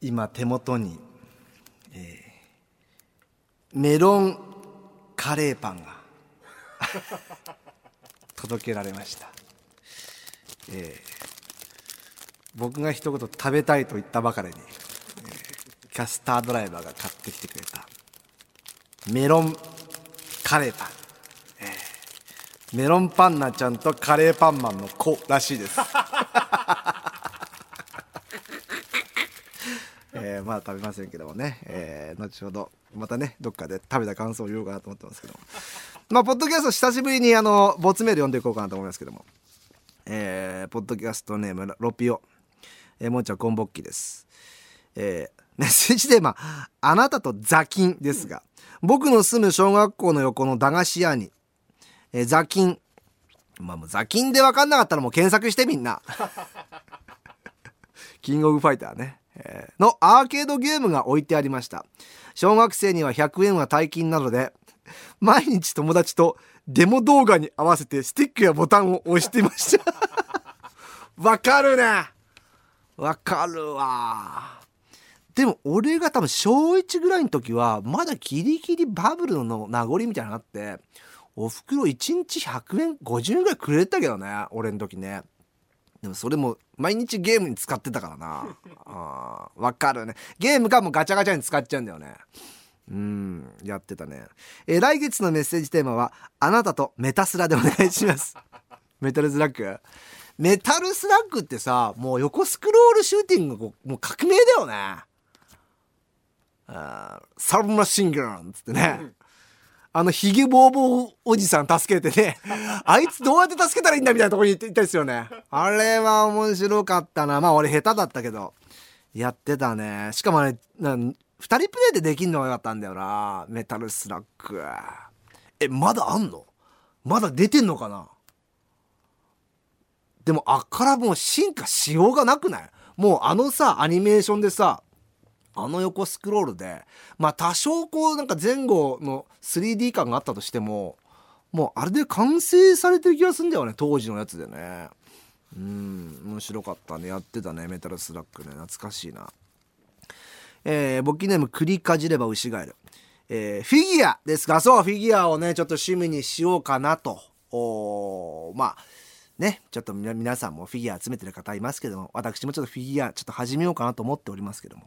今手元に、えー、メロンカレーパンが 届けられました、えー僕が一言食べたいと言ったばかりに、えーキャスタードライバーが買ってきてくれたメロンカレーパン、えーメロンパンナちゃんとカレーパンマンの子らしいですえーまだ食べませんけどもね、えー後ほどまたねどっかで食べた感想を言おうかなと思ってますけども。まあポッドキャスト久しぶりにあのボツメール読んでいこうかなと思いますけども。えーポッドキャストネームロピオ、えー、もんちゃんこんぼっきです。えーメッセージテーマ「あなたとザキン」ですが。僕の住む小学校の横の駄菓子屋に、えー、ザキン。まあもうザキンで分かんなかったらもう検索してみんな。キングオブファイターね、えーのアーケードゲームが置いてありました。小学生には100円は大金なので毎日友達とデモ動画に合わせてスティックやボタンを押していました。わかるねわかるわ。でも俺が多分小1ぐらいの時はまだギリギリバブルの名残みたいなのがあっておふくろ1日100円50円ぐらいくれたけどね俺の時ね。でもそれも毎日ゲームに使ってたからな。あーわかるね。ゲームかもうガチャガチャに使っちゃうんだよね。うんやってたね、えー来月のメッセージテーマは「あなたとメタスラ」でお願いします。メタルスラッグメタルスラッグってさもう横スクロールシューティングがこうもう革命だよね。あーサブマシンガンっつってねあのヒゲボーボーおじさん助けてね。あいつどうやって助けたらいいんだみたいなとこに行ってたですよね。あれは面白かったな。まあ俺下手だったけど。やってたね。しかもねなん2人プレイでできんのがよかったんだよな。メタルスラッグえまだあんの？まだ出てんのかな？でもあっからもう進化しようがなくない？もうあのさアニメーションでさあの横スクロールでまあ多少こうなんか前後の 3D 感があったとしてももうあれで完成されてる気がするんだよね当時のやつでね。うん面白かったね。やってたね。メタルスラックね。懐かしいな。えー、簿記ネーム栗かじれば牛ガエル。えーフィギュアですがそうフィギュアをねちょっと趣味にしようかなと。おーまあねちょっと皆さんもフィギュア集めてる方いますけども私もちょっとフィギュアちょっと始めようかなと思っておりますけども。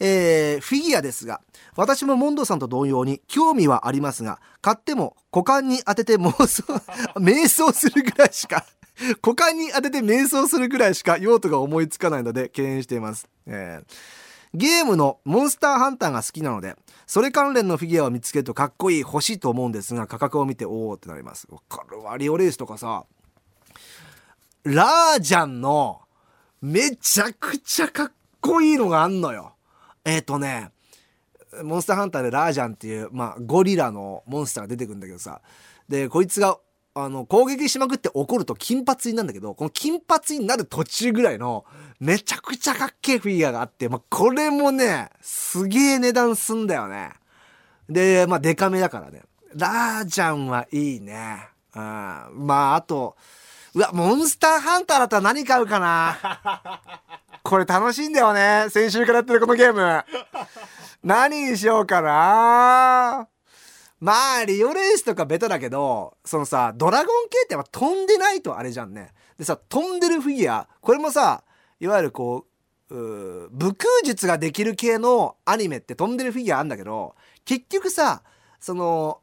えーフィギュアですが私もモンドさんと同様に興味はありますが買っても股間に当てて妄想 瞑想するぐらいしか股間に当てて瞑想するぐらいしか用途が思いつかないので敬遠しています、えーゲームのモンスターハンターが好きなのでそれ関連のフィギュアを見つけるとかっこいい欲しいと思うんですが価格を見ておおってなります。わかるわリオレースとかさラージャンのめちゃくちゃかっこいいのがあんのよ。えっ、ー、とねモンスターハンターでラージャンっていう、まあ、ゴリラのモンスターが出てくるんだけどさ。でこいつがあの攻撃しまくって怒ると金髪になるんだけどこの金髪になる途中ぐらいのめちゃくちゃかっけえフィギュアがあって、まあ、これもねすげえ値段すんだよね。でまあデカめだからね。ラージャンはいいね。うん。まああとうわモンスターハンターだったら何買うかな？これ楽しいんだよね。先週からやってるこのゲーム。何にしようかな。まあリオレースとかベタだけどそのさドラゴン系ってやっぱ飛んでないとあれじゃんね。でさ飛んでるフィギュア。これもさいわゆるこうう武空術ができる系のアニメって飛んでるフィギュアあんだけど結局さその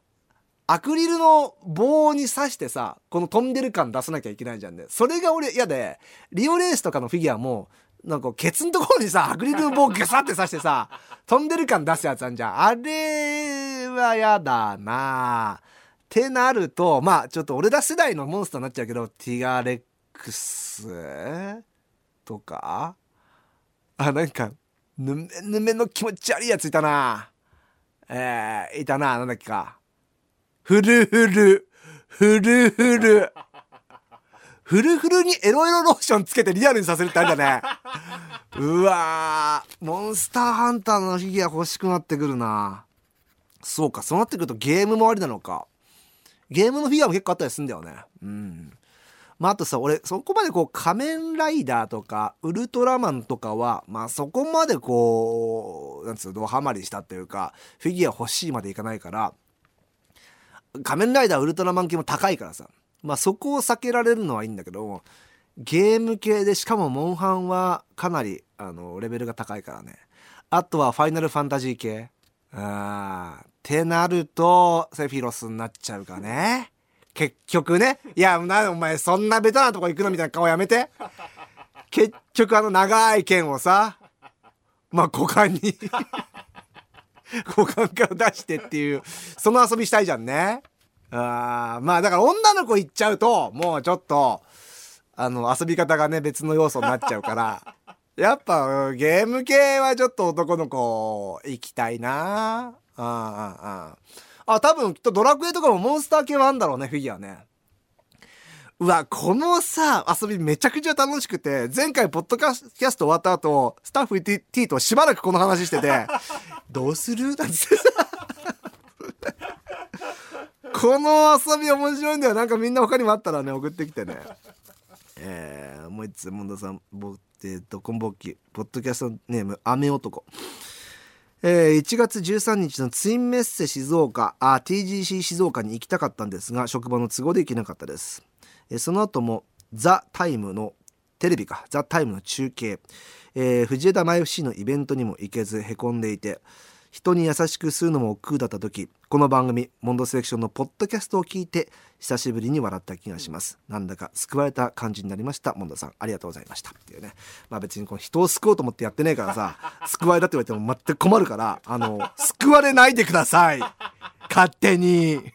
アクリルの棒に刺してさこの飛んでる感出さなきゃいけないじゃんね。それが俺嫌でリオレースとかのフィギュアもなんかケツのところにさアクリルの棒をガサって刺してさ飛んでる感出すやつあんじゃん。あれは嫌だな。ってなるとまあちょっと俺ら世代のモンスターになっちゃうけどティガレックスとかあなんかぬめぬめの気持ち悪いやついたな。えー、いたななんだっけか。フルフルフルフル。フルフルにエロエロローションつけてリアルにさせるってあるんだねうわーモンスターハンターのフィギュア欲しくなってくるな。そうかそうなってくるとゲームもありなのか。ゲームのフィギュアも結構あったりするんだよね。うん。まあ、あとさ俺そこまでこう仮面ライダーとかウルトラマンとかはまあそこまでこうなんつうのドハマりしたっていうかフィギュア欲しいまでいかないから仮面ライダーウルトラマン系も高いからさ。まあそこを避けられるのはいいんだけどゲーム系でしかもモンハンはかなりあのレベルが高いからね。あとはファイナルファンタジー系。あーってなるとセフィロスになっちゃうかね。結局ね。いやなお前そんなベタなとこ行くのみたいな顔やめて。結局あの長い剣をさまあ股間に 股間から出してっていうその遊びしたいじゃんね。あーまあだから女の子行っちゃうともうちょっとあの遊び方がね別の要素になっちゃうから。やっぱゲーム系はちょっと男の子行きたいな。ああああ多分きっとドラクエとかもモンスター系はあんだろうねフィギュアね。うわこのさ遊びめちゃくちゃ楽しくて前回ポッドキャスト終わった後スタッフ T としばらくこの話してて「どうする?」なんて。さこの遊び面白いんだよ。なんかみんな他にもあったらね送ってきてね。えー、もう一つ門田さんぼえっとコンボッキポッドキャストネーム雨男。えー、1月13日のツインメッセ静岡あ TGC 静岡に行きたかったんですが職場の都合で行けなかったです、えー、その後もザ・タイムのテレビか。ザ・タイムの中継、えー、藤枝前 FC のイベントにも行けずへこんでいて人に優しくするのも億劫だった時この番組モンドセレクションのポッドキャストを聞いて久しぶりに笑った気がします。なんだか救われた感じになりました。モンドさんありがとうございました。っていうね。まあ別にこの人を救おうと思ってやってねえからさ 救われたって言われても全く困るからあの救われないでください。勝手に。